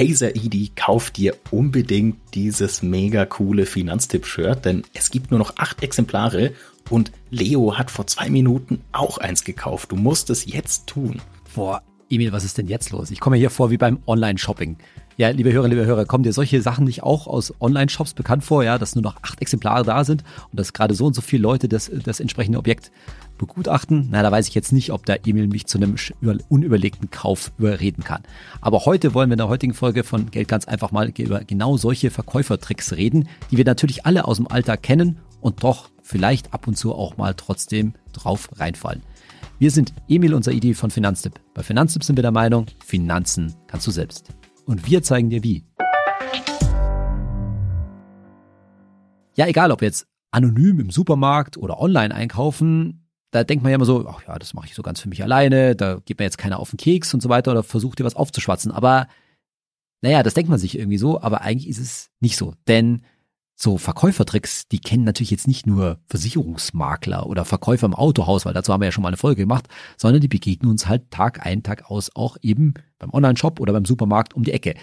Hey Saidi, kauf dir unbedingt dieses mega coole Finanztipp-Shirt, denn es gibt nur noch acht Exemplare und Leo hat vor zwei Minuten auch eins gekauft. Du musst es jetzt tun. Boah, Emil, was ist denn jetzt los? Ich komme hier vor wie beim Online-Shopping. Ja, liebe Hörer, liebe Hörer, kommen dir solche Sachen nicht auch aus Online-Shops bekannt vor, ja, dass nur noch acht Exemplare da sind und dass gerade so und so viele Leute das, das entsprechende Objekt begutachten? Na, da weiß ich jetzt nicht, ob der Emil mich zu einem unüberlegten Kauf überreden kann. Aber heute wollen wir in der heutigen Folge von Geld ganz einfach mal über genau solche Verkäufertricks reden, die wir natürlich alle aus dem Alltag kennen und doch vielleicht ab und zu auch mal trotzdem drauf reinfallen. Wir sind Emil und Saidi von Finanztipp. Bei Finanztipp sind wir der Meinung, Finanzen kannst du selbst. Und wir zeigen dir wie. Ja, egal ob jetzt anonym im Supermarkt oder online einkaufen, da denkt man ja immer so, ach ja, das mache ich so ganz für mich alleine, da geht mir jetzt keiner auf den Keks und so weiter oder versucht dir was aufzuschwatzen. Aber naja, das denkt man sich irgendwie so, aber eigentlich ist es nicht so. Denn so Verkäufertricks, die kennen natürlich jetzt nicht nur Versicherungsmakler oder Verkäufer im Autohaus, weil dazu haben wir ja schon mal eine Folge gemacht, sondern die begegnen uns halt Tag ein, Tag aus auch eben beim Online-Shop oder beim Supermarkt um die Ecke.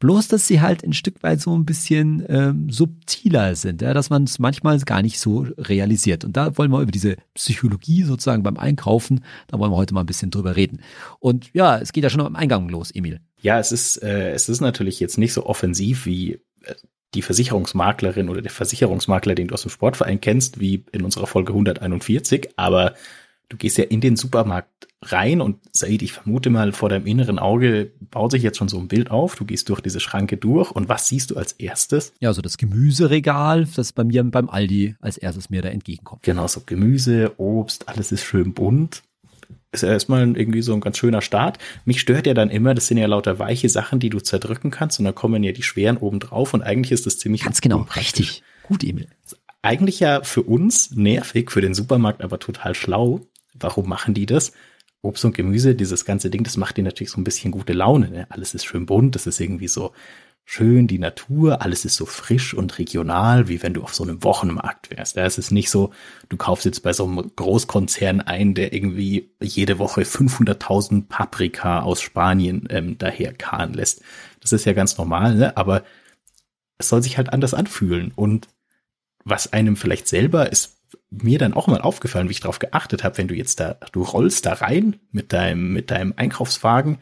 Bloß, dass sie halt ein Stück weit so ein bisschen ähm, subtiler sind, ja, dass man es manchmal gar nicht so realisiert. Und da wollen wir über diese Psychologie sozusagen beim Einkaufen, da wollen wir heute mal ein bisschen drüber reden. Und ja, es geht ja schon am Eingang los, Emil. Ja, es ist, äh, es ist natürlich jetzt nicht so offensiv wie äh, die Versicherungsmaklerin oder der Versicherungsmakler, den du aus dem Sportverein kennst, wie in unserer Folge 141, aber du gehst ja in den Supermarkt rein und Said, ich vermute mal, vor deinem inneren Auge baut sich jetzt schon so ein Bild auf. Du gehst durch diese Schranke durch und was siehst du als erstes? Ja, so das Gemüseregal, das bei mir beim Aldi als erstes mir da entgegenkommt. Genau, so Gemüse, Obst, alles ist schön bunt ist ja erstmal irgendwie so ein ganz schöner Start. Mich stört ja dann immer, das sind ja lauter weiche Sachen, die du zerdrücken kannst und dann kommen ja die schweren oben drauf und eigentlich ist das ziemlich Ganz genau, richtig. Gut, Emil. Eigentlich ja für uns nervig, für den Supermarkt aber total schlau. Warum machen die das? Obst und Gemüse, dieses ganze Ding, das macht dir natürlich so ein bisschen gute Laune. Ne? Alles ist schön bunt, das ist irgendwie so schön, die Natur, alles ist so frisch und regional, wie wenn du auf so einem Wochenmarkt wärst. Ist es nicht so, du kaufst jetzt bei so einem Großkonzern ein, der irgendwie jede Woche 500.000 Paprika aus Spanien ähm, daher karren lässt. Das ist ja ganz normal, ne? aber es soll sich halt anders anfühlen. Und was einem vielleicht selber ist mir dann auch mal aufgefallen, wie ich darauf geachtet habe, wenn du jetzt da, du rollst da rein mit deinem, mit deinem Einkaufswagen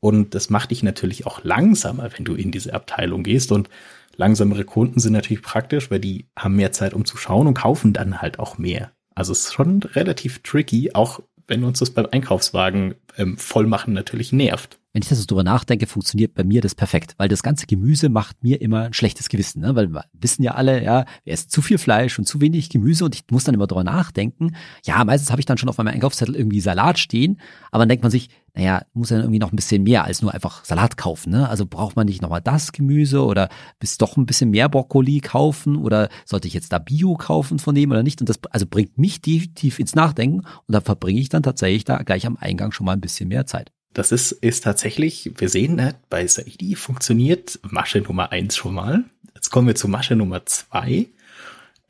und das macht dich natürlich auch langsamer, wenn du in diese Abteilung gehst. Und langsamere Kunden sind natürlich praktisch, weil die haben mehr Zeit, um zu schauen und kaufen dann halt auch mehr. Also es ist schon relativ tricky, auch wenn uns das beim Einkaufswagen ähm, vollmachen natürlich nervt wenn ich das so drüber nachdenke, funktioniert bei mir das perfekt, weil das ganze Gemüse macht mir immer ein schlechtes Gewissen, ne? weil wir wissen ja alle, ja, wir essen zu viel Fleisch und zu wenig Gemüse und ich muss dann immer drüber nachdenken. Ja, meistens habe ich dann schon auf meinem Einkaufszettel irgendwie Salat stehen, aber dann denkt man sich, naja, muss ja irgendwie noch ein bisschen mehr als nur einfach Salat kaufen, ne? Also braucht man nicht nochmal das Gemüse oder bis doch ein bisschen mehr Brokkoli kaufen oder sollte ich jetzt da Bio kaufen von dem oder nicht? Und das also bringt mich definitiv ins Nachdenken und da verbringe ich dann tatsächlich da gleich am Eingang schon mal ein bisschen mehr Zeit. Das ist, ist tatsächlich, wir sehen, ne, bei Saidi funktioniert Masche Nummer eins schon mal. Jetzt kommen wir zu Masche Nummer zwei,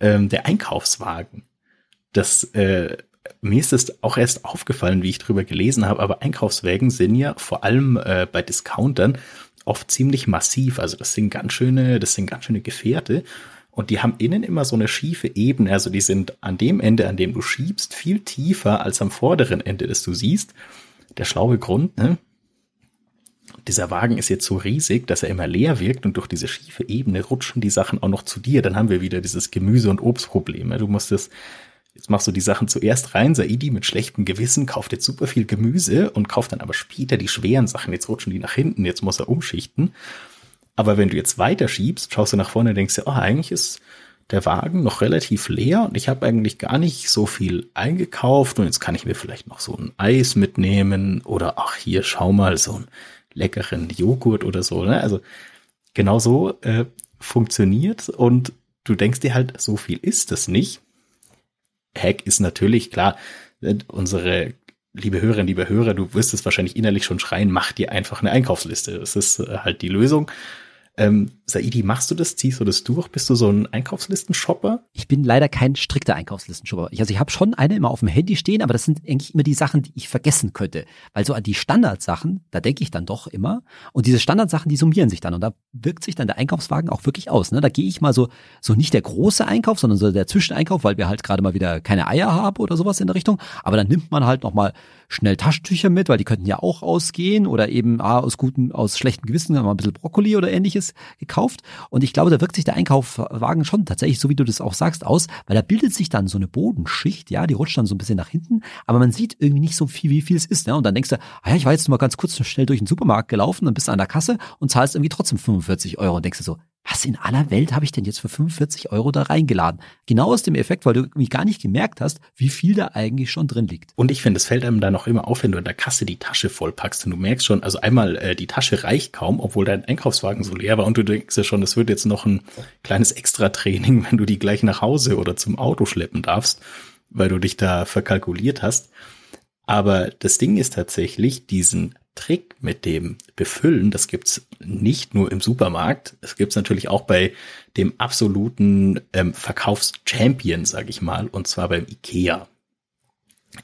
ähm, der Einkaufswagen. Das, äh, mir ist es auch erst aufgefallen, wie ich drüber gelesen habe, aber Einkaufswagen sind ja vor allem äh, bei Discountern oft ziemlich massiv. Also das sind ganz schöne, das sind ganz schöne Gefährte. Und die haben innen immer so eine schiefe Ebene. Also die sind an dem Ende, an dem du schiebst, viel tiefer als am vorderen Ende, das du siehst der schlaue Grund, ne? Dieser Wagen ist jetzt so riesig, dass er immer leer wirkt und durch diese schiefe Ebene rutschen die Sachen auch noch zu dir. Dann haben wir wieder dieses Gemüse- und Obstproblem. Ne? Du musst es, jetzt machst du die Sachen zuerst rein, Saidi mit schlechtem Gewissen kauft jetzt super viel Gemüse und kauft dann aber später die schweren Sachen. Jetzt rutschen die nach hinten, jetzt muss er umschichten. Aber wenn du jetzt weiter schiebst, schaust du nach vorne und denkst dir, oh, eigentlich ist der Wagen noch relativ leer und ich habe eigentlich gar nicht so viel eingekauft und jetzt kann ich mir vielleicht noch so ein Eis mitnehmen oder ach hier schau mal so einen leckeren Joghurt oder so. Ne? Also genau so äh, funktioniert und du denkst dir halt, so viel ist es nicht. Hack ist natürlich klar, äh, unsere liebe Hörerinnen, liebe Hörer, du wirst es wahrscheinlich innerlich schon schreien, mach dir einfach eine Einkaufsliste. Das ist äh, halt die Lösung Ähm, Saidi, machst du das? Ziehst du das durch? Bist du so ein Einkaufslistenshopper? Ich bin leider kein strikter Einkaufslistenshopper. Also ich habe schon eine immer auf dem Handy stehen, aber das sind eigentlich immer die Sachen, die ich vergessen könnte. Weil so an die Standardsachen, da denke ich dann doch immer. Und diese Standardsachen, die summieren sich dann. Und da wirkt sich dann der Einkaufswagen auch wirklich aus. Ne? Da gehe ich mal so, so nicht der große Einkauf, sondern so der Zwischeneinkauf, weil wir halt gerade mal wieder keine Eier haben oder sowas in der Richtung. Aber dann nimmt man halt nochmal schnell Taschentücher mit, weil die könnten ja auch ausgehen oder eben ah, aus gutem, aus schlechtem Gewissen mal ein bisschen Brokkoli oder ähnliches gekauft. Und ich glaube, da wirkt sich der Einkaufswagen schon tatsächlich, so wie du das auch sagst, aus, weil da bildet sich dann so eine Bodenschicht, ja, die rutscht dann so ein bisschen nach hinten, aber man sieht irgendwie nicht so viel, wie viel es ist. Ne? Und dann denkst du, ah ja, ich war jetzt mal ganz kurz schnell durch den Supermarkt gelaufen, dann bist du an der Kasse und zahlst irgendwie trotzdem 45 Euro und denkst du so, was in aller Welt habe ich denn jetzt für 45 Euro da reingeladen? Genau aus dem Effekt, weil du irgendwie gar nicht gemerkt hast, wie viel da eigentlich schon drin liegt. Und ich finde, es fällt einem dann auch immer auf, wenn du in der Kasse die Tasche vollpackst und du merkst schon, also einmal äh, die Tasche reicht kaum, obwohl dein Einkaufswagen so leer war und du denkst ja schon, es wird jetzt noch ein kleines Extra-Training, wenn du die gleich nach Hause oder zum Auto schleppen darfst, weil du dich da verkalkuliert hast. Aber das Ding ist tatsächlich, diesen Trick mit dem Befüllen, das gibt's nicht nur im Supermarkt, es gibt's natürlich auch bei dem absoluten ähm, Verkaufschampion, sag ich mal, und zwar beim Ikea.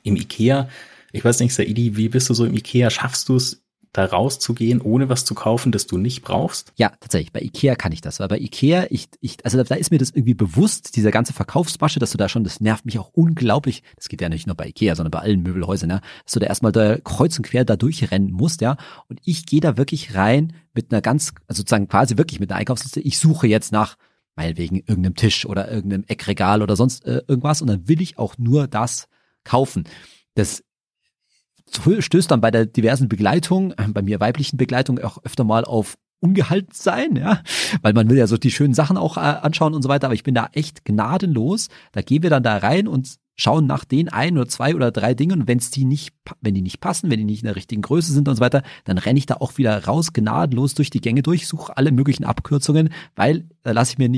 Im Ikea, ich weiß nicht, Saidi, wie bist du so im Ikea? Schaffst du es da rauszugehen, ohne was zu kaufen, das du nicht brauchst? Ja, tatsächlich. Bei Ikea kann ich das. Weil bei Ikea, ich, ich, also da ist mir das irgendwie bewusst, dieser ganze Verkaufsmasche, dass du da schon, das nervt mich auch unglaublich. Das geht ja nicht nur bei Ikea, sondern bei allen Möbelhäusern, ja, dass du da erstmal da kreuz und quer da durchrennen musst, ja. Und ich gehe da wirklich rein mit einer ganz, also sozusagen quasi wirklich mit einer Einkaufsliste. Ich suche jetzt nach meinetwegen irgendeinem Tisch oder irgendeinem Eckregal oder sonst äh, irgendwas und dann will ich auch nur das kaufen. Das stößt dann bei der diversen Begleitung, äh, bei mir weiblichen Begleitung auch öfter mal auf ungehalten sein, ja, weil man will ja so die schönen Sachen auch äh, anschauen und so weiter, aber ich bin da echt gnadenlos. Da gehen wir dann da rein und schauen nach den ein oder zwei oder drei Dingen und wenn es die nicht, wenn die nicht passen, wenn die nicht in der richtigen Größe sind und so weiter, dann renne ich da auch wieder raus, gnadenlos durch die Gänge durch, suche alle möglichen Abkürzungen, weil da lasse ich mir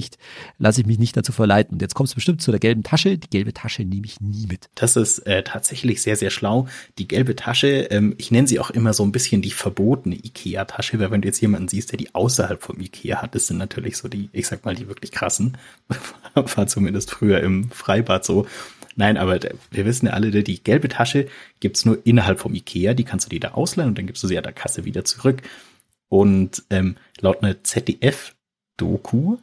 ich mich nicht dazu verleiten. Und jetzt kommst du bestimmt zu der gelben Tasche. Die gelbe Tasche nehme ich nie mit. Das ist äh, tatsächlich sehr, sehr schlau. Die gelbe Tasche, ähm, ich nenne sie auch immer so ein bisschen die verbotene IKEA-Tasche, weil wenn du jetzt jemanden siehst, der die außerhalb vom IKEA hat, das sind natürlich so die, ich sag mal, die wirklich krassen. War zumindest früher im Freibad so. Nein, aber wir wissen ja alle, die gelbe Tasche gibt's nur innerhalb vom Ikea, die kannst du dir da ausleihen und dann gibst du sie an der Kasse wieder zurück. Und ähm, laut einer ZDF-Doku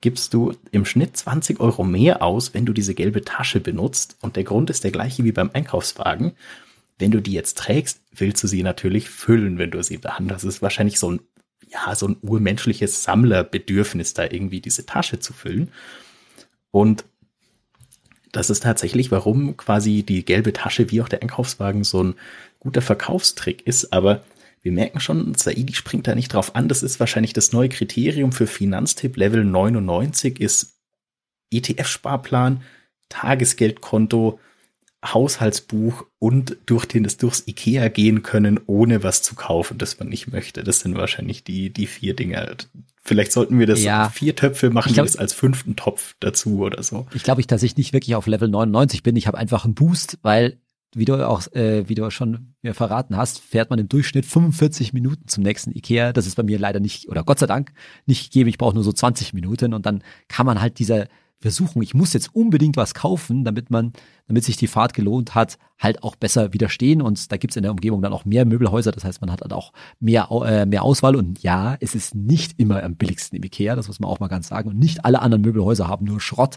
gibst du im Schnitt 20 Euro mehr aus, wenn du diese gelbe Tasche benutzt. Und der Grund ist der gleiche wie beim Einkaufswagen. Wenn du die jetzt trägst, willst du sie natürlich füllen, wenn du sie in hast. Das ist wahrscheinlich so ein, ja, so ein urmenschliches Sammlerbedürfnis, da irgendwie diese Tasche zu füllen. Und das ist tatsächlich, warum quasi die gelbe Tasche wie auch der Einkaufswagen so ein guter Verkaufstrick ist. Aber wir merken schon, Saidi springt da nicht drauf an. Das ist wahrscheinlich das neue Kriterium für Finanztipp Level 99 ist ETF-Sparplan, Tagesgeldkonto, Haushaltsbuch und durch den es durchs Ikea gehen können, ohne was zu kaufen, das man nicht möchte. Das sind wahrscheinlich die, die vier Dinge. Vielleicht sollten wir das ja. vier Töpfe machen, glaub, das als fünften Topf dazu oder so. Ich glaube, ich, dass ich nicht wirklich auf Level 99 bin. Ich habe einfach einen Boost, weil wie du auch, äh, wie du schon mir verraten hast, fährt man im Durchschnitt 45 Minuten zum nächsten Ikea. Das ist bei mir leider nicht, oder Gott sei Dank, nicht gegeben. Ich brauche nur so 20 Minuten und dann kann man halt dieser Versuchung, ich muss jetzt unbedingt was kaufen, damit man, damit sich die Fahrt gelohnt hat, halt auch besser widerstehen. Und da gibt's in der Umgebung dann auch mehr Möbelhäuser. Das heißt, man hat halt auch mehr, äh, mehr Auswahl. Und ja, es ist nicht immer am billigsten im Ikea, das muss man auch mal ganz sagen. Und nicht alle anderen Möbelhäuser haben nur Schrott.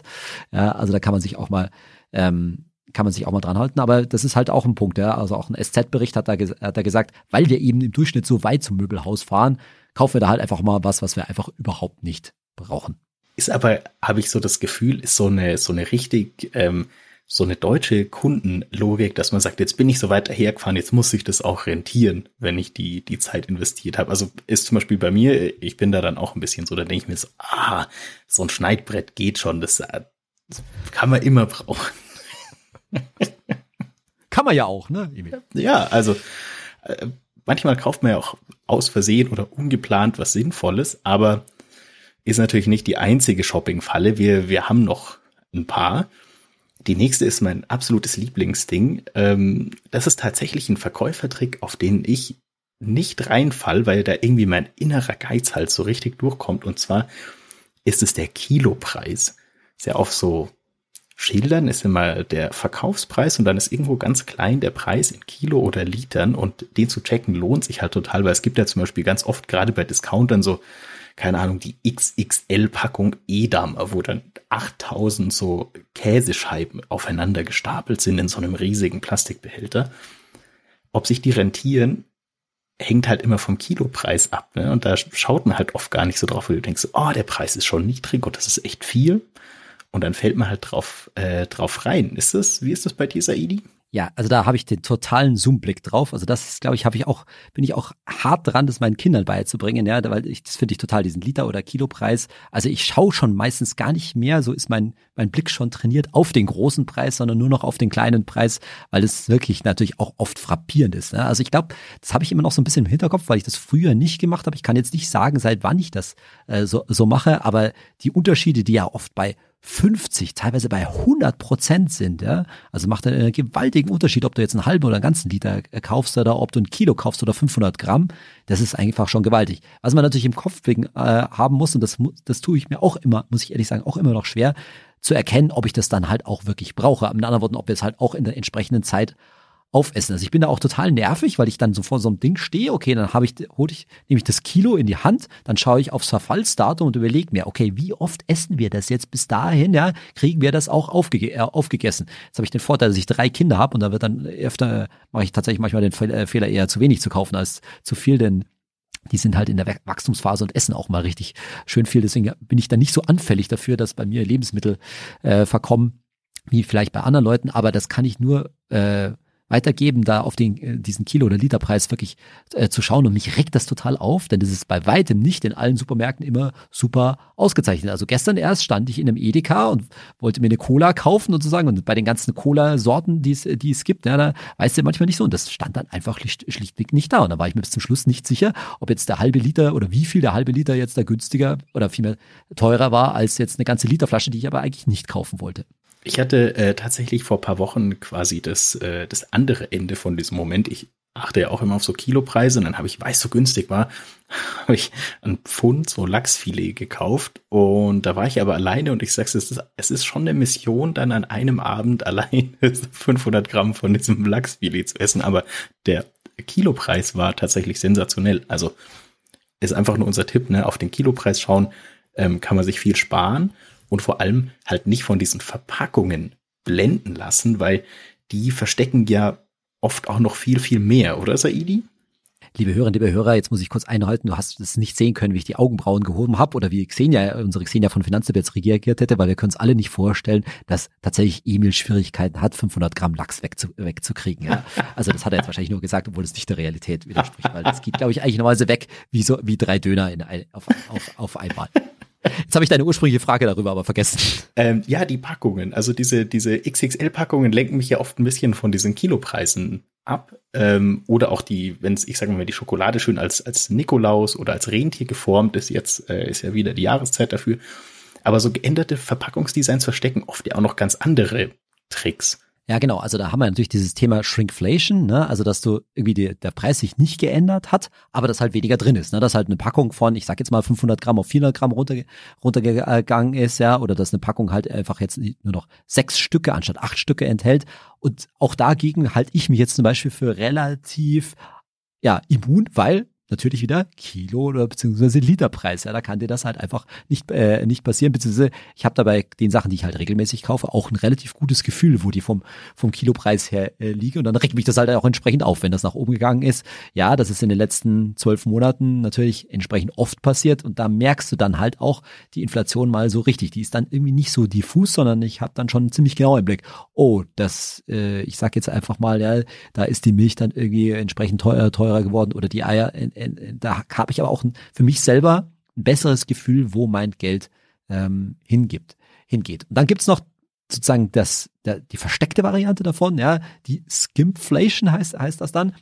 Ja, also da kann man sich auch mal ähm, kann man sich auch mal dran halten, aber das ist halt auch ein Punkt, ja. Also auch ein SZ-Bericht hat hat da gesagt, weil wir eben im Durchschnitt so weit zum Möbelhaus fahren, kaufen wir da halt einfach mal was, was wir einfach überhaupt nicht brauchen. Ist aber, habe ich so das Gefühl, ist so eine, so eine richtig, ähm, so eine deutsche Kundenlogik, dass man sagt, jetzt bin ich so weit dahergefahren, jetzt muss sich das auch rentieren, wenn ich die, die Zeit investiert habe. Also ist zum Beispiel bei mir, ich bin da dann auch ein bisschen so, da denke ich mir so, ah, so ein Schneidbrett geht schon, das, das kann man immer brauchen. kann man ja auch, ne? Ja, also äh, manchmal kauft man ja auch aus Versehen oder ungeplant was Sinnvolles, aber ist natürlich nicht die einzige Shopping-Falle. Wir, wir haben noch ein paar. Die nächste ist mein absolutes Lieblingsding. Ähm, das ist tatsächlich ein Verkäufertrick, auf den ich nicht reinfall, weil da irgendwie mein innerer Geiz halt so richtig durchkommt. Und zwar ist es der Kilopreis. Ist ja auf so Schildern ist immer der Verkaufspreis und dann ist irgendwo ganz klein der Preis in Kilo oder Litern und den zu checken lohnt sich halt total, weil es gibt ja zum Beispiel ganz oft gerade bei Discountern so, keine Ahnung, die XXL-Packung Edam, wo dann 8000 so Käsescheiben aufeinander gestapelt sind in so einem riesigen Plastikbehälter. Ob sich die rentieren, hängt halt immer vom Kilopreis ab. Ne? Und da schaut man halt oft gar nicht so drauf, weil du denkst, oh, der Preis ist schon niedrig und das ist echt viel. Und dann fällt man halt drauf, äh, drauf rein. Ist das, wie ist das bei dir, Saidi? Ja, also da habe ich den totalen Zoom-Blick drauf. Also das glaube ich, habe ich auch, bin ich auch hart dran, das meinen Kindern beizubringen, ja, weil ich, das finde ich total, diesen Liter- oder Kilopreis. Also ich schaue schon meistens gar nicht mehr, so ist mein, mein Blick schon trainiert auf den großen Preis, sondern nur noch auf den kleinen Preis, weil es wirklich natürlich auch oft frappierend ist. Ne? Also ich glaube, das habe ich immer noch so ein bisschen im Hinterkopf, weil ich das früher nicht gemacht habe. Ich kann jetzt nicht sagen, seit wann ich das äh, so, so mache, aber die Unterschiede, die ja oft bei 50, teilweise bei 100 Prozent sind. Ja? Also macht einen gewaltigen Unterschied, ob du jetzt einen halben oder einen ganzen Liter kaufst oder ob du ein Kilo kaufst oder 500 Gramm. Das ist einfach schon gewaltig. Was man natürlich im Kopf wegen, äh, haben muss, und das, das tue ich mir auch immer, muss ich ehrlich sagen, auch immer noch schwer, zu erkennen, ob ich das dann halt auch wirklich brauche. Mit anderen Worten, ob wir es halt auch in der entsprechenden Zeit aufessen. Also ich bin da auch total nervig, weil ich dann so vor so einem Ding stehe, okay, dann habe ich, hole ich, nehme ich das Kilo in die Hand, dann schaue ich aufs Verfallsdatum und überlege mir, okay, wie oft essen wir das jetzt bis dahin, ja, kriegen wir das auch aufge äh, aufgegessen. Jetzt habe ich den Vorteil, dass ich drei Kinder habe und da wird dann öfter, mache ich tatsächlich manchmal den äh, Fehler eher zu wenig zu kaufen als zu viel, denn die sind halt in der Wachstumsphase und essen auch mal richtig schön viel. Deswegen bin ich da nicht so anfällig dafür, dass bei mir Lebensmittel äh, verkommen, wie vielleicht bei anderen Leuten, aber das kann ich nur äh, weitergeben, da auf den, äh, diesen Kilo- oder Literpreis wirklich äh, zu schauen. Und mich regt das total auf, denn das ist bei weitem nicht in allen Supermärkten immer super ausgezeichnet. Also gestern erst stand ich in einem Edeka und wollte mir eine Cola kaufen sozusagen. Und bei den ganzen Cola-Sorten, die es, die es gibt, ja, da weißt du manchmal nicht so. Und das stand dann einfach schlicht, schlichtweg nicht da. Und da war ich mir bis zum Schluss nicht sicher, ob jetzt der halbe Liter oder wie viel der halbe Liter jetzt da günstiger oder vielmehr teurer war als jetzt eine ganze Literflasche, die ich aber eigentlich nicht kaufen wollte. Ich hatte äh, tatsächlich vor paar Wochen quasi das, äh, das andere Ende von diesem Moment. Ich achte ja auch immer auf so Kilopreise und dann habe ich, weil es so günstig war, habe ich ein Pfund so Lachsfilet gekauft und da war ich aber alleine und ich sag's, es ist, es ist schon eine Mission, dann an einem Abend allein 500 Gramm von diesem Lachsfilet zu essen, aber der Kilopreis war tatsächlich sensationell. Also ist einfach nur unser Tipp, ne? auf den Kilopreis schauen, ähm, kann man sich viel sparen und vor allem halt nicht von diesen Verpackungen blenden lassen, weil die verstecken ja oft auch noch viel, viel mehr, oder Saidi? Liebe Hörerinnen, liebe Hörer, jetzt muss ich kurz einhalten, du hast es nicht sehen können, wie ich die Augenbrauen gehoben habe oder wie Xenia, unsere Xenia von jetzt reagiert hätte, weil wir können uns alle nicht vorstellen, dass tatsächlich Emil Schwierigkeiten hat, 500 Gramm Lachs wegzu wegzukriegen. Ja? Also das hat er jetzt wahrscheinlich nur gesagt, obwohl es nicht der Realität widerspricht, weil das geht, glaube ich, eigentlich normalerweise weg wie so wie drei Döner in auf, auf, auf einmal. Jetzt habe ich deine ursprüngliche Frage darüber aber vergessen. Ähm, ja, die Packungen. Also diese, diese XXL-Packungen lenken mich ja oft ein bisschen von diesen Kilopreisen ab. Ähm, oder auch die, wenn es, ich sage mal, die Schokolade schön als, als Nikolaus oder als Rentier geformt ist, jetzt äh, ist ja wieder die Jahreszeit dafür. Aber so geänderte Verpackungsdesigns verstecken oft ja auch noch ganz andere Tricks. Ja, genau. Also da haben wir natürlich dieses Thema Shrinkflation, ne? also dass du irgendwie die, der Preis sich nicht geändert hat, aber dass halt weniger drin ist, ne? dass halt eine Packung von, ich sag jetzt mal 500 Gramm auf 400 Gramm runter, runtergegangen ist, ja, oder dass eine Packung halt einfach jetzt nur noch sechs Stücke anstatt acht Stücke enthält. Und auch dagegen halte ich mich jetzt zum Beispiel für relativ ja immun, weil natürlich wieder Kilo oder beziehungsweise Literpreis. Ja, da kann dir das halt einfach nicht äh, nicht passieren. Beziehungsweise ich habe dabei den Sachen, die ich halt regelmäßig kaufe, auch ein relativ gutes Gefühl, wo die vom vom Kilopreis her äh, liegen. Und dann regt mich das halt auch entsprechend auf, wenn das nach oben gegangen ist. Ja, das ist in den letzten zwölf Monaten natürlich entsprechend oft passiert. Und da merkst du dann halt auch die Inflation mal so richtig. Die ist dann irgendwie nicht so diffus, sondern ich habe dann schon ziemlich genau im Blick. Oh, das, äh, ich sag jetzt einfach mal, ja, da ist die Milch dann irgendwie entsprechend teurer, teurer geworden oder die Eier da habe ich aber auch für mich selber ein besseres Gefühl, wo mein Geld ähm, hingibt, hingeht. Und dann gibt's noch sozusagen das, der, die versteckte Variante davon, ja, die Skimpflation heißt, heißt das dann.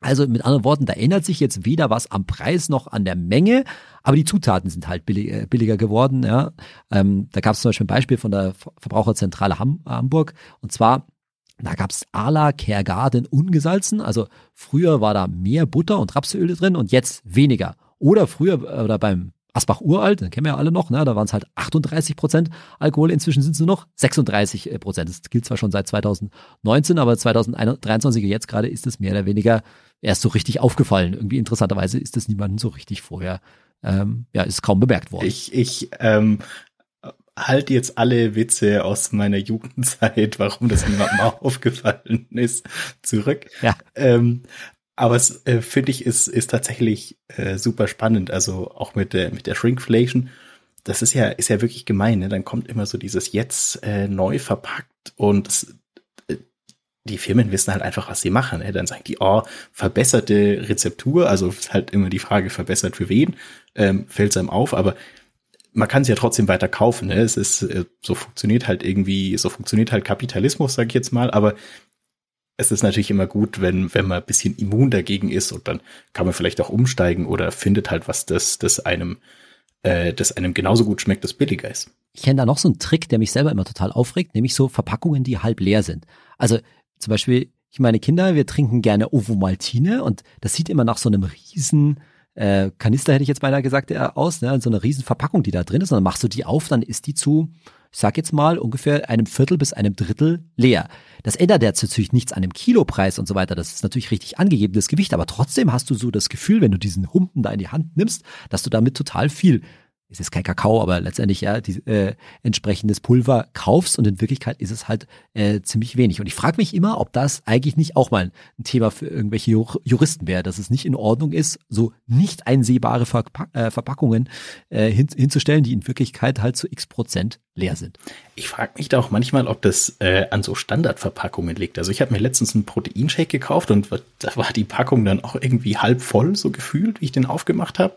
Also mit anderen Worten, da ändert sich jetzt weder was am Preis noch an der Menge, aber die Zutaten sind halt billiger, äh, billiger geworden. Ja. Ähm, da gab es zum Beispiel ein Beispiel von der Verbraucherzentrale Ham Hamburg und zwar Da gab's Ala Care Garden ungesalzen. Also früher war da mehr Butter und Rapsöl drin und jetzt weniger. Oder früher oder beim Asbach Uralt, den kennen wir ja alle noch, ne? da waren es halt 38 Prozent Alkohol, inzwischen sind es nur noch 36 äh, Prozent. Das gilt zwar schon seit 2019, aber 2023 jetzt gerade ist es mehr oder weniger erst so richtig aufgefallen. Irgendwie interessanterweise ist das niemandem so richtig vorher, ähm, ja, ist kaum bemerkt worden. Ich, ich ähm, halte jetzt alle Witze aus meiner Jugendzeit, warum das niemandem aufgefallen ist, zurück. Ja. Ähm, aber es äh, finde ich ist ist tatsächlich äh, super spannend. Also auch mit der mit der Shrinkflation. Das ist ja ist ja wirklich gemein. Ne? Dann kommt immer so dieses jetzt äh, neu verpackt und das, äh, die Firmen wissen halt einfach, was sie machen. Ne? Dann sagen die, oh, verbesserte Rezeptur. Also ist halt immer die Frage, verbessert für wen? Ähm, Fällt es einem auf, aber man kann es ja trotzdem weiter kaufen. Ne? Es ist äh, so funktioniert halt irgendwie, so funktioniert halt Kapitalismus, sage ich jetzt mal. Aber es ist natürlich immer gut, wenn, wenn man ein bisschen immun dagegen ist und dann kann man vielleicht auch umsteigen oder findet halt was, das, das einem, äh, das einem genauso gut schmeckt, das billiger ist. Ich kenne da noch so einen Trick, der mich selber immer total aufregt, nämlich so Verpackungen, die halb leer sind. Also zum Beispiel, ich meine Kinder, wir trinken gerne Ovomaltine und das sieht immer nach so einem riesen äh, Kanister, hätte ich jetzt beinahe gesagt, äh, aus, ne? so eine riesen Verpackung, die da drin ist und dann machst du die auf, dann ist die zu ich sag jetzt mal, ungefähr einem Viertel bis einem Drittel leer. Das ändert jetzt natürlich nichts an dem Kilopreis und so weiter. Das ist natürlich richtig angegebenes Gewicht, aber trotzdem hast du so das Gefühl, wenn du diesen Humpen da in die Hand nimmst, dass du damit total viel es ist kein Kakao, aber letztendlich ja die, äh, entsprechendes Pulver kaufst und in Wirklichkeit ist es halt äh, ziemlich wenig. Und ich frage mich immer, ob das eigentlich nicht auch mal ein Thema für irgendwelche Juristen wäre, dass es nicht in Ordnung ist, so nicht einsehbare Verpack äh, Verpackungen äh, hin hinzustellen, die in Wirklichkeit halt zu x Prozent leer sind. Ich frage mich da auch manchmal, ob das äh, an so Standardverpackungen liegt. Also ich habe mir letztens einen Proteinshake gekauft und da war die Packung dann auch irgendwie halb voll, so gefühlt, wie ich den aufgemacht habe.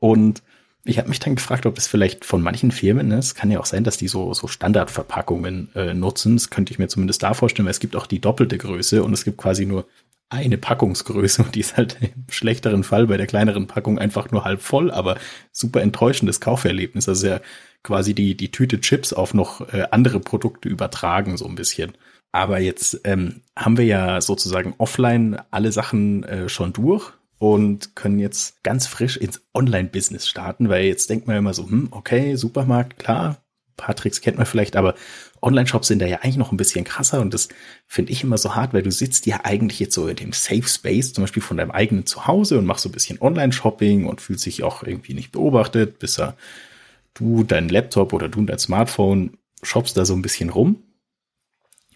Und ich habe mich dann gefragt, ob es vielleicht von manchen Firmen, ne, es kann ja auch sein, dass die so, so Standardverpackungen äh, nutzen. Das könnte ich mir zumindest da vorstellen, weil es gibt auch die doppelte Größe und es gibt quasi nur eine Packungsgröße und die ist halt im schlechteren Fall bei der kleineren Packung einfach nur halb voll, aber super enttäuschendes Kauferlebnis. Also ja quasi die, die Tüte Chips auf noch äh, andere Produkte übertragen, so ein bisschen. Aber jetzt ähm, haben wir ja sozusagen offline alle Sachen äh, schon durch und können jetzt ganz frisch ins Online-Business starten, weil jetzt denkt man immer so, hm, okay, Supermarkt, klar, paar Tricks kennt man vielleicht, aber Online-Shops sind da ja eigentlich noch ein bisschen krasser und das finde ich immer so hart, weil du sitzt ja eigentlich jetzt so in dem Safe Space, zum Beispiel von deinem eigenen Zuhause und machst so ein bisschen Online-Shopping und fühlst dich auch irgendwie nicht beobachtet, bis du dein Laptop oder du dein Smartphone shoppst da so ein bisschen rum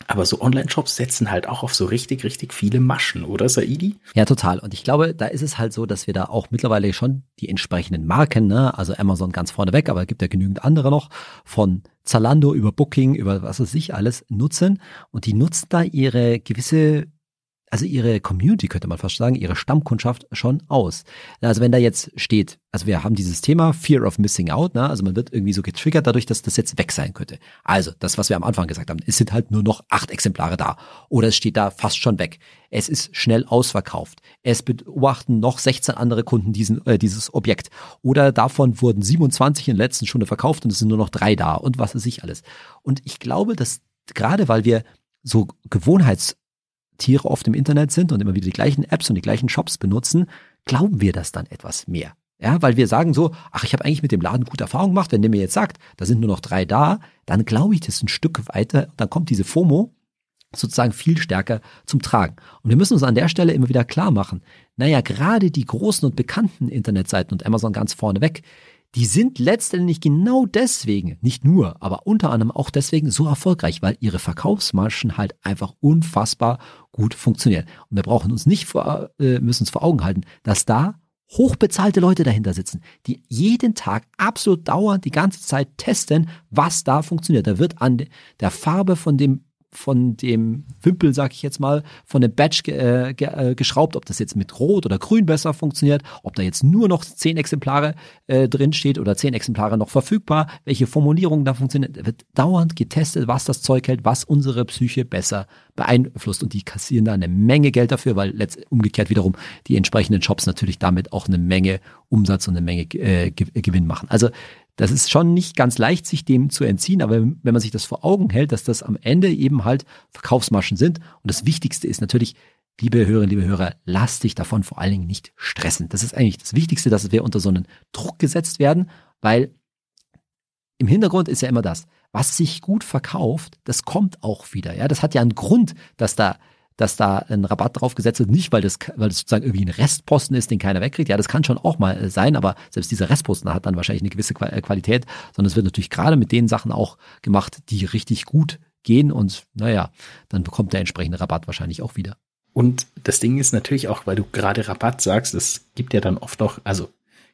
aber so Online-Shops setzen halt auch auf so richtig, richtig viele Maschen, oder Saidi? Ja, total. Und ich glaube, da ist es halt so, dass wir da auch mittlerweile schon die entsprechenden Marken, ne, also Amazon ganz vorne weg, aber es gibt ja genügend andere noch, von Zalando über Booking, über was weiß ich alles nutzen. Und die nutzen da ihre gewisse also ihre Community, könnte man fast sagen, ihre Stammkundschaft schon aus. Also wenn da jetzt steht, also wir haben dieses Thema Fear of Missing Out, ne? also man wird irgendwie so getriggert dadurch, dass das jetzt weg sein könnte. Also das, was wir am Anfang gesagt haben, es sind halt nur noch acht Exemplare da oder es steht da fast schon weg. Es ist schnell ausverkauft. Es beobachten noch 16 andere Kunden diesen, äh, dieses Objekt oder davon wurden 27 in der letzten Stunde verkauft und es sind nur noch drei da und was weiß ich alles. Und ich glaube, dass gerade weil wir so Gewohnheits Tiere oft im Internet sind und immer wieder die gleichen Apps und die gleichen Shops benutzen, glauben wir das dann etwas mehr. Ja, weil wir sagen so, ach, ich habe eigentlich mit dem Laden gute Erfahrungen gemacht. Wenn der mir jetzt sagt, da sind nur noch drei da, dann glaube ich das ein Stück weiter. Dann kommt diese FOMO sozusagen viel stärker zum Tragen. Und wir müssen uns an der Stelle immer wieder klar machen, naja, gerade die großen und bekannten Internetseiten und Amazon ganz vorneweg, die sind letztendlich genau deswegen, nicht nur, aber unter anderem auch deswegen so erfolgreich, weil ihre Verkaufsmarschen halt einfach unfassbar gut funktionieren. Und wir brauchen uns nicht vor, äh, müssen uns vor Augen halten, dass da hochbezahlte Leute dahinter sitzen, die jeden Tag absolut dauernd die ganze Zeit testen, was da funktioniert. Da wird an der Farbe von dem von dem Wimpel, sag ich jetzt mal, von dem ge, äh, ge, äh, geschraubt, ob das jetzt mit Rot oder Grün besser funktioniert, ob da jetzt nur noch zehn Exemplare äh, drin steht oder zehn Exemplare noch verfügbar, welche Formulierungen da funktionieren. Da wird dauernd getestet, was das Zeug hält, was unsere Psyche besser beeinflusst und die kassieren da eine Menge Geld dafür, weil letzt, umgekehrt wiederum die entsprechenden Shops natürlich damit auch eine Menge Umsatz und eine Menge äh, Gewinn machen. Also das ist schon nicht ganz leicht, sich dem zu entziehen, aber wenn man sich das vor Augen hält, dass das am Ende eben halt Verkaufsmaschen sind und das Wichtigste ist natürlich, liebe Hörerinnen, liebe Hörer, lass dich davon vor allen Dingen nicht stressen. Das ist eigentlich das Wichtigste, dass wir unter so einen Druck gesetzt werden, weil im Hintergrund ist ja immer das, was sich gut verkauft, das kommt auch wieder. Ja, das hat ja einen Grund, dass da dass da ein Rabatt drauf gesetzt wird, nicht weil das, weil das sozusagen irgendwie ein Restposten ist, den keiner wegkriegt. Ja, das kann schon auch mal sein, aber selbst dieser Restposten hat dann wahrscheinlich eine gewisse äh, Qualität, sondern es wird natürlich gerade mit den Sachen auch gemacht, die richtig gut gehen und naja, dann bekommt der entsprechende Rabatt wahrscheinlich auch wieder. Und das Ding ist natürlich auch, weil du gerade Rabatt sagst, es gibt ja dann oft auch, also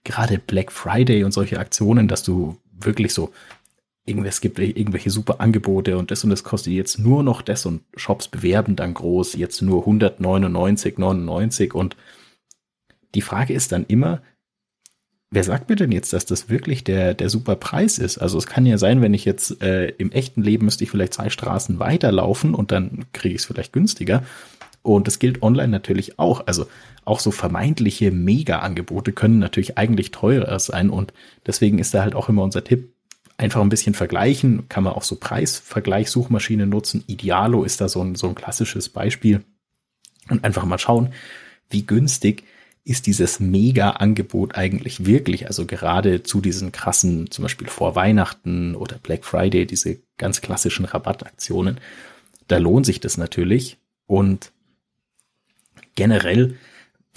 gerade Black Friday und solche Aktionen, dass du wirklich so es gibt irgendwelche super Angebote und das und das kostet jetzt nur noch das und Shops bewerben dann groß, jetzt nur 199,99 und die Frage ist dann immer, wer sagt mir denn jetzt, dass das wirklich der, der super Preis ist? Also es kann ja sein, wenn ich jetzt äh, im echten Leben müsste ich vielleicht zwei Straßen weiterlaufen und dann kriege ich es vielleicht günstiger. Und das gilt online natürlich auch. Also auch so vermeintliche Mega-Angebote können natürlich eigentlich teurer sein. Und deswegen ist da halt auch immer unser Tipp, einfach ein bisschen vergleichen. Kann man auch so Preisvergleichssuchmaschinen nutzen. Idealo ist da so ein, so ein klassisches Beispiel. Und einfach mal schauen, wie günstig ist dieses Mega-Angebot eigentlich wirklich? Also gerade zu diesen krassen, zum Beispiel vor Weihnachten oder Black Friday, diese ganz klassischen Rabattaktionen. Da lohnt sich das natürlich. Und generell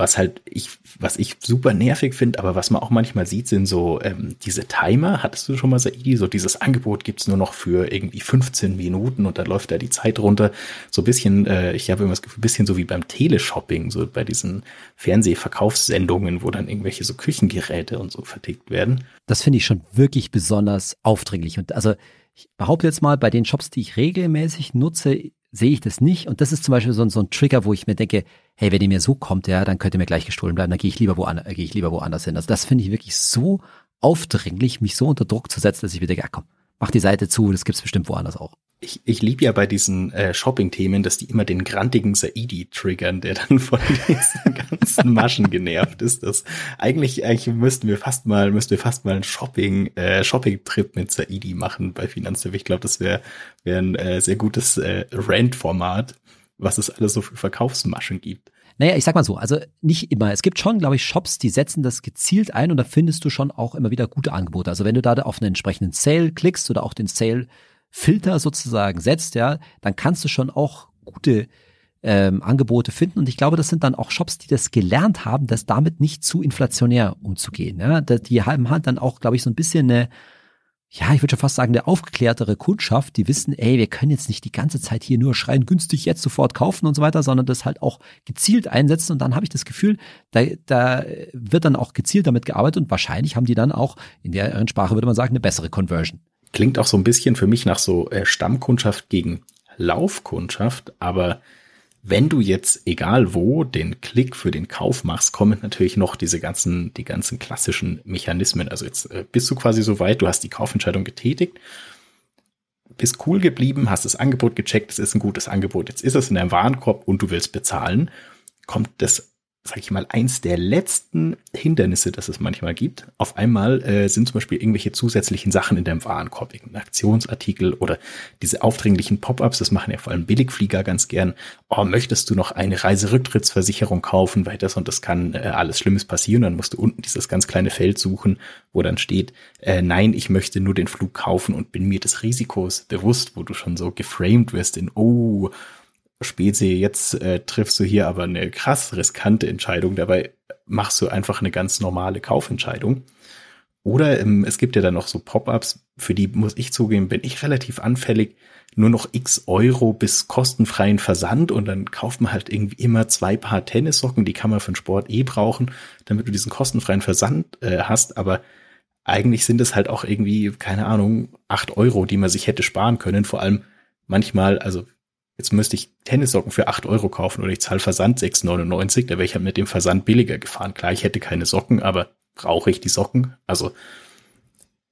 was halt ich, was ich super nervig finde, aber was man auch manchmal sieht, sind so ähm, diese Timer. Hattest du schon mal, Saidi, so dieses Angebot gibt's nur noch für irgendwie 15 Minuten und da läuft da die Zeit runter. So ein bisschen, äh, ich habe immer das Gefühl, ein bisschen so wie beim Teleshopping, so bei diesen Fernsehverkaufssendungen, wo dann irgendwelche so Küchengeräte und so vertickt werden. Das finde ich schon wirklich besonders aufdringlich. Und also ich behaupte jetzt mal, bei den Shops, die ich regelmäßig nutze, sehe ich das nicht. Und das ist zum Beispiel so, so ein Trigger, wo ich mir denke, hey, wenn ihr mir so kommt, ja, dann könnt ihr mir gleich gestohlen bleiben, dann gehe ich lieber woanders, äh, gehe ich lieber woanders hin. Also das finde ich wirklich so aufdringlich, mich so unter Druck zu setzen, dass ich mir denke, ja komm, mach die Seite zu, das gibt's bestimmt woanders auch ich, ich liebe ja bei diesen äh, Shopping-Themen, dass die immer den grantigen Saidi triggern, der dann von diesen ganzen Maschen genervt ist. Das eigentlich, eigentlich müssten wir fast mal, müssten wir fast mal einen Shopping, äh, Shopping-Trip mit Saidi machen bei Finanztipp. Ich glaube, das wäre wär ein äh, sehr gutes äh, Rant-Format, was es alles so für Verkaufsmaschen gibt. Naja, ich sag mal so, also nicht immer. Es gibt schon, glaube ich, Shops, die setzen das gezielt ein und da findest du schon auch immer wieder gute Angebote. Also wenn du da auf einen entsprechenden Sale klickst oder auch den Sale Filter sozusagen setzt, ja, dann kannst du schon auch gute ähm, Angebote finden. Und ich glaube, das sind dann auch Shops, die das gelernt haben, das damit nicht zu inflationär umzugehen. Ja? Die haben halt dann auch, glaube ich, so ein bisschen eine, ja, ich würde schon fast sagen, eine aufgeklärtere Kundschaft, die wissen, ey, wir können jetzt nicht die ganze Zeit hier nur schreien, günstig jetzt sofort kaufen und so weiter, sondern das halt auch gezielt einsetzen. Und dann habe ich das Gefühl, da, da wird dann auch gezielt damit gearbeitet und wahrscheinlich haben die dann auch, in deren Sprache würde man sagen, eine bessere Conversion. Klingt auch so ein bisschen für mich nach so äh, Stammkundschaft gegen Laufkundschaft, aber wenn du jetzt egal wo den Klick für den Kauf machst, kommen natürlich noch diese ganzen, die ganzen klassischen Mechanismen. Also jetzt äh, bist du quasi so weit, du hast die Kaufentscheidung getätigt, bist cool geblieben, hast das Angebot gecheckt, es ist ein gutes Angebot, jetzt ist es in deinem Warenkorb und du willst bezahlen, kommt das sag ich mal, eins der letzten Hindernisse, das es manchmal gibt. Auf einmal äh, sind zum Beispiel irgendwelche zusätzlichen Sachen in deinem Warenkorb, irgendein Aktionsartikel oder diese aufdringlichen Pop-ups, das machen ja vor allem Billigflieger ganz gern. Oh, möchtest du noch eine Reiserücktrittsversicherung kaufen, weil das und das kann äh, alles Schlimmes passieren. Dann musst du unten dieses ganz kleine Feld suchen, wo dann steht, äh, nein, ich möchte nur den Flug kaufen und bin mir des Risikos bewusst, wo du schon so geframed wirst in, oh, Spezi, jetzt äh, triffst du hier aber eine krass riskante Entscheidung, dabei machst du einfach eine ganz normale Kaufentscheidung. Oder ähm, es gibt ja dann noch so Pop-ups, für die muss ich zugeben, bin ich relativ anfällig, nur noch x Euro bis kostenfreien Versand und dann kauft man halt irgendwie immer zwei Paar Tennissocken, die kann man für den Sport eh brauchen, damit du diesen kostenfreien Versand äh, hast, aber eigentlich sind es halt auch irgendwie, keine Ahnung, acht Euro, die man sich hätte sparen können, vor allem manchmal, also jetzt müsste ich Tennissocken für 8 Euro kaufen oder ich zahle Versand 6,99, da wäre ich halt mit dem Versand billiger gefahren. Klar, ich hätte keine Socken, aber brauche ich die Socken? Also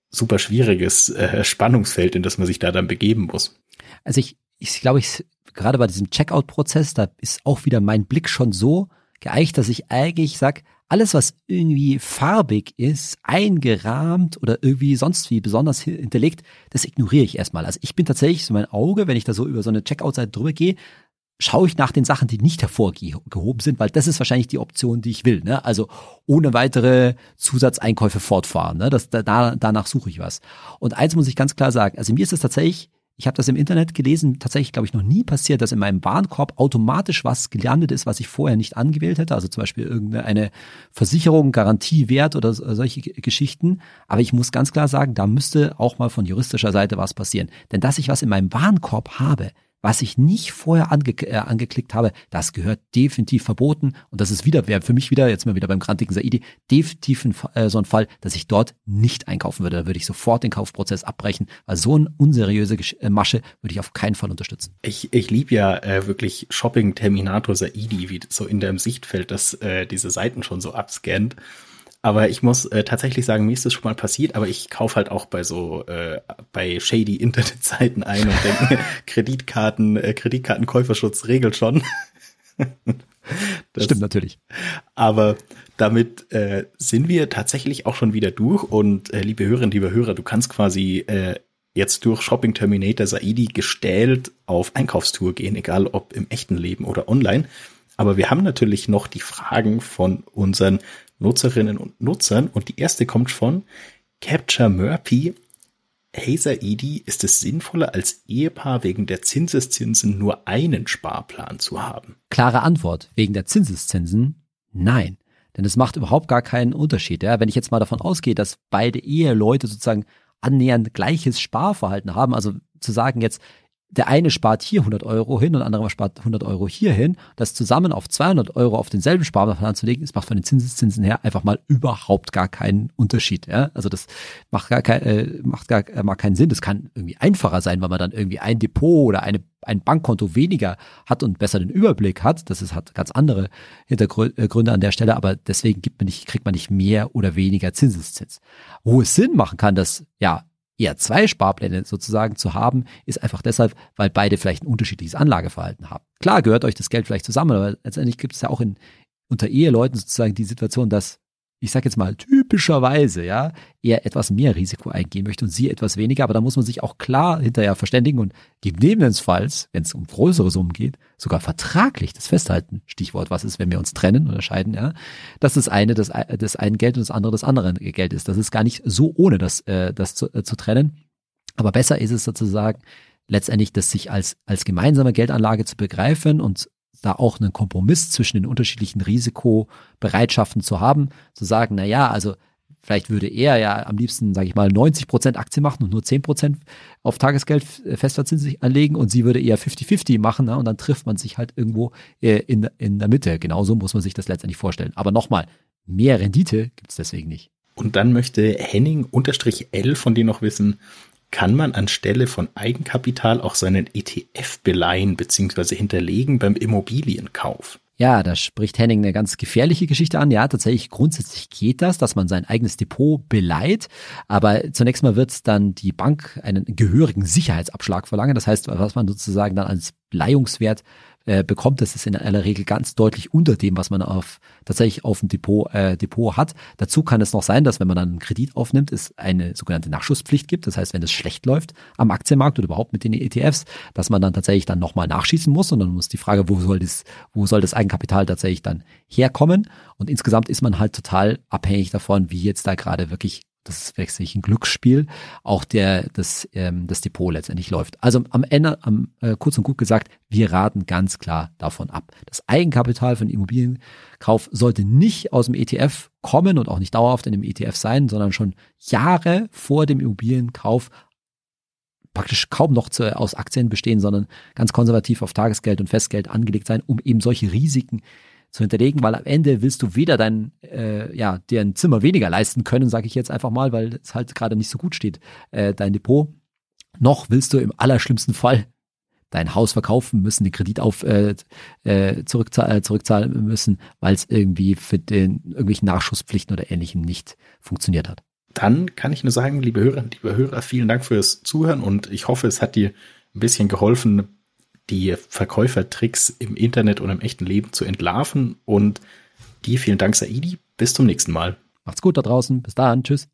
super schwieriges äh, Spannungsfeld, in das man sich da dann begeben muss. Also ich, ich glaube, ich gerade bei diesem Checkout-Prozess, da ist auch wieder mein Blick schon so geeicht, dass ich eigentlich sag, alles, was irgendwie farbig ist, eingerahmt oder irgendwie sonst wie besonders hinterlegt, das ignoriere ich erstmal. Also ich bin tatsächlich so mein Auge, wenn ich da so über so eine Checkout-Seite drüber gehe, schaue ich nach den Sachen, die nicht hervorgehoben sind, weil das ist wahrscheinlich die Option, die ich will. Ne? Also ohne weitere Zusatzeinkäufe fortfahren. Ne? Das, da, danach suche ich was. Und eins muss ich ganz klar sagen, also mir ist es tatsächlich, ich habe das im Internet gelesen, tatsächlich glaube ich noch nie passiert, dass in meinem Warenkorb automatisch was gelandet ist, was ich vorher nicht angewählt hätte. Also zum Beispiel irgendeine Versicherung, Garantiewert oder solche Geschichten. Aber ich muss ganz klar sagen, da müsste auch mal von juristischer Seite was passieren. Denn dass ich was in meinem Warenkorb habe, was ich nicht vorher ange äh, angeklickt habe, das gehört definitiv verboten. Und das ist wieder, wäre für mich wieder, jetzt mal wieder beim grantigen Saidi, definitiv ein, äh, so ein Fall, dass ich dort nicht einkaufen würde. Da würde ich sofort den Kaufprozess abbrechen, weil so eine unseriöse Gesch äh, Masche würde ich auf keinen Fall unterstützen. Ich, ich liebe ja äh, wirklich Shopping Terminator Saidi, wie so in deinem Sichtfeld, dass äh, diese Seiten schon so abscannt. Aber ich muss äh, tatsächlich sagen, mir ist das schon mal passiert, aber ich kaufe halt auch bei so äh, bei shady Internetseiten ein und denke, Kreditkarten, äh, Kreditkartenkäuferschutz regelt schon. das stimmt natürlich. Aber damit äh, sind wir tatsächlich auch schon wieder durch und äh, liebe Hörerinnen, liebe Hörer, du kannst quasi äh, jetzt durch Shopping Terminator Saidi gestellt auf Einkaufstour gehen, egal ob im echten Leben oder online. Aber wir haben natürlich noch die Fragen von unseren Nutzerinnen und Nutzern. Und die erste kommt von Capture Murphy. Hazer Edie, ist es sinnvoller, als Ehepaar wegen der Zinseszinsen nur einen Sparplan zu haben? Klare Antwort. Wegen der Zinseszinsen? Nein. Denn es macht überhaupt gar keinen Unterschied. Ja? Wenn ich jetzt mal davon ausgehe, dass beide Eheleute sozusagen annähernd gleiches Sparverhalten haben, also zu sagen jetzt, der eine spart hier 100 Euro hin und der andere spart 100 Euro hier hin. Das zusammen auf 200 Euro auf denselben Sparplan zu legen, das macht von den Zinseszinsen her einfach mal überhaupt gar keinen Unterschied. Ja? Also das macht gar, kein, äh, macht gar äh, mal keinen Sinn. Das kann irgendwie einfacher sein, weil man dann irgendwie ein Depot oder eine, ein Bankkonto weniger hat und besser den Überblick hat. Das ist, hat ganz andere Hintergründe an der Stelle, aber deswegen gibt man nicht, kriegt man nicht mehr oder weniger Zinseszins. Wo es Sinn machen kann, dass ja eher zwei Sparpläne sozusagen zu haben, ist einfach deshalb, weil beide vielleicht ein unterschiedliches Anlageverhalten haben. Klar gehört euch das Geld vielleicht zusammen, aber letztendlich gibt es ja auch in, unter Eheleuten sozusagen die Situation, dass ich sage jetzt mal typischerweise, ja, eher etwas mehr Risiko eingehen möchte und sie etwas weniger, aber da muss man sich auch klar hinterher verständigen und gegebenenfalls, wenn es um größere Summen geht, sogar vertraglich das festhalten. Stichwort, was ist, wenn wir uns trennen oder scheiden, ja, dass das eine das, das eine Geld und das andere das andere Geld ist. Das ist gar nicht so ohne das, äh, das zu, äh, zu trennen. Aber besser ist es sozusagen, letztendlich das sich als, als gemeinsame Geldanlage zu begreifen und da auch einen Kompromiss zwischen den unterschiedlichen Risikobereitschaften zu haben, zu sagen, na ja, also vielleicht würde er ja am liebsten, sage ich mal, 90 Prozent Aktien machen und nur 10 Prozent auf Tagesgeld äh, Festverzinsung anlegen und sie würde eher 50-50 machen ne? und dann trifft man sich halt irgendwo äh, in, in der Mitte. Genauso muss man sich das letztendlich vorstellen. Aber nochmal, mehr Rendite gibt es deswegen nicht. Und dann möchte Henning-L von dir noch wissen, kann man anstelle von Eigenkapital auch seinen ETF beleihen bzw. hinterlegen beim Immobilienkauf. Ja, da spricht Henning eine ganz gefährliche Geschichte an. Ja, tatsächlich grundsätzlich geht das, dass man sein eigenes Depot beleiht. Aber zunächst mal wird dann die Bank einen gehörigen Sicherheitsabschlag verlangen. Das heißt, was man sozusagen dann als Leihungswert äh, bekommt, das ist in aller Regel ganz deutlich unter dem, was man auf tatsächlich auf dem Depot, äh, Depot hat. Dazu kann es noch sein, dass wenn man dann einen Kredit aufnimmt, es eine sogenannte Nachschusspflicht gibt. Das heißt, wenn es schlecht läuft am Aktienmarkt oder überhaupt mit den ETFs, dass man dann tatsächlich dann nochmal nachschießen muss und dann muss die Frage, wo soll das, wo soll das Eigenkapital tatsächlich dann herkommen? Und insgesamt ist man halt total abhängig davon, wie jetzt da gerade wirklich das ist wirklich ein Glücksspiel, auch der, das, ähm, das Depot letztendlich läuft. Also am Ende, am, äh, kurz und gut gesagt, wir raten ganz klar davon ab. Das Eigenkapital den Immobilienkauf sollte nicht aus dem ETF kommen und auch nicht dauerhaft in dem ETF sein, sondern schon Jahre vor dem Immobilienkauf praktisch kaum noch zu, aus Aktien bestehen, sondern ganz konservativ auf Tagesgeld und Festgeld angelegt sein, um eben solche Risiken zu hinterlegen, weil am Ende willst du weder dein, äh, ja, dir ein Zimmer weniger leisten können, sage ich jetzt einfach mal, weil es halt gerade nicht so gut steht, äh, dein Depot, noch willst du im allerschlimmsten Fall dein Haus verkaufen müssen, den Kredit auf äh, äh, äh, zurückzahlen müssen, weil es irgendwie für den irgendwelchen Nachschusspflichten oder ähnlichem nicht funktioniert hat. Dann kann ich nur sagen, liebe Hörer, liebe Hörer, vielen Dank fürs Zuhören und ich hoffe, es hat dir ein bisschen geholfen, die Verkäufertricks im Internet und im echten Leben zu entlarven. Und dir vielen Dank, Saidi. Bis zum nächsten Mal. Macht's gut da draußen. Bis dann. Tschüss.